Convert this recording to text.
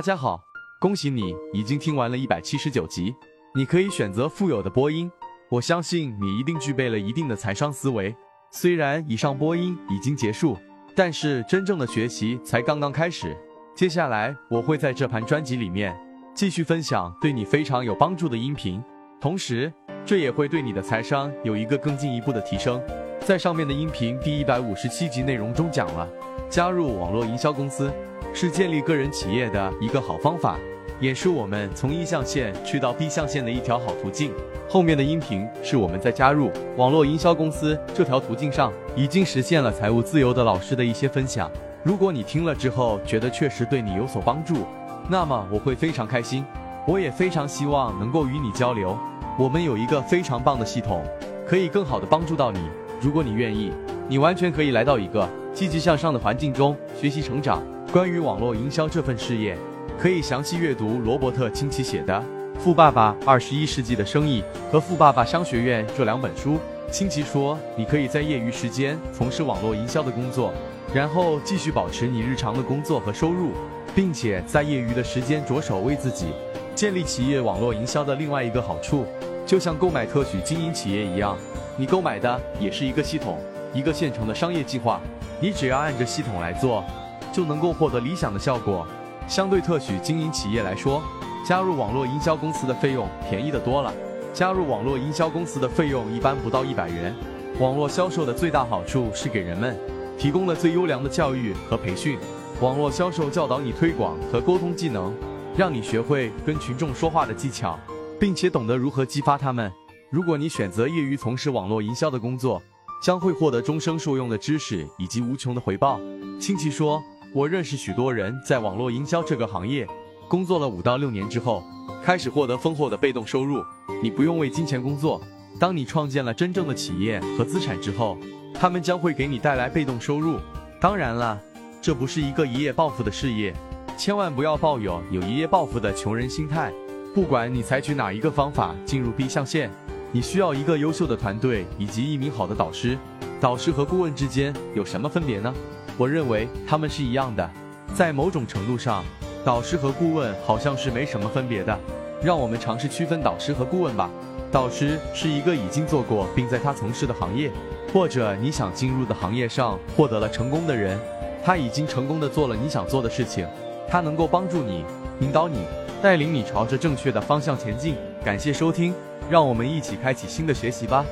大家好，恭喜你已经听完了一百七十九集。你可以选择富有的播音，我相信你一定具备了一定的财商思维。虽然以上播音已经结束，但是真正的学习才刚刚开始。接下来我会在这盘专辑里面继续分享对你非常有帮助的音频，同时这也会对你的财商有一个更进一步的提升。在上面的音频第一百五十七集内容中讲了，加入网络营销公司。是建立个人企业的一个好方法，也是我们从一象限去到 B 象限的一条好途径。后面的音频是我们在加入网络营销公司这条途径上已经实现了财务自由的老师的一些分享。如果你听了之后觉得确实对你有所帮助，那么我会非常开心。我也非常希望能够与你交流。我们有一个非常棒的系统，可以更好的帮助到你。如果你愿意，你完全可以来到一个积极向上的环境中学习成长。关于网络营销这份事业，可以详细阅读罗伯特清崎写的《富爸爸：二十一世纪的生意》和《富爸爸商学院》这两本书。清崎说，你可以在业余时间从事网络营销的工作，然后继续保持你日常的工作和收入，并且在业余的时间着手为自己建立企业网络营销的另外一个好处，就像购买特许经营企业一样，你购买的也是一个系统，一个现成的商业计划，你只要按着系统来做。就能够获得理想的效果。相对特许经营企业来说，加入网络营销公司的费用便宜的多了。加入网络营销公司的费用一般不到一百元。网络销售的最大好处是给人们提供了最优良的教育和培训。网络销售教导你推广和沟通技能，让你学会跟群众说话的技巧，并且懂得如何激发他们。如果你选择业余从事网络营销的工作，将会获得终生受用的知识以及无穷的回报。亲戚说。我认识许多人在网络营销这个行业工作了五到六年之后，开始获得丰厚的被动收入。你不用为金钱工作，当你创建了真正的企业和资产之后，他们将会给你带来被动收入。当然了，这不是一个一夜暴富的事业，千万不要抱有有一夜暴富的穷人心态。不管你采取哪一个方法进入 B 象限，你需要一个优秀的团队以及一名好的导师。导师和顾问之间有什么分别呢？我认为他们是一样的，在某种程度上，导师和顾问好像是没什么分别的。让我们尝试区分导师和顾问吧。导师是一个已经做过并在他从事的行业，或者你想进入的行业上获得了成功的人，他已经成功的做了你想做的事情，他能够帮助你、引导你、带领你朝着正确的方向前进。感谢收听，让我们一起开启新的学习吧。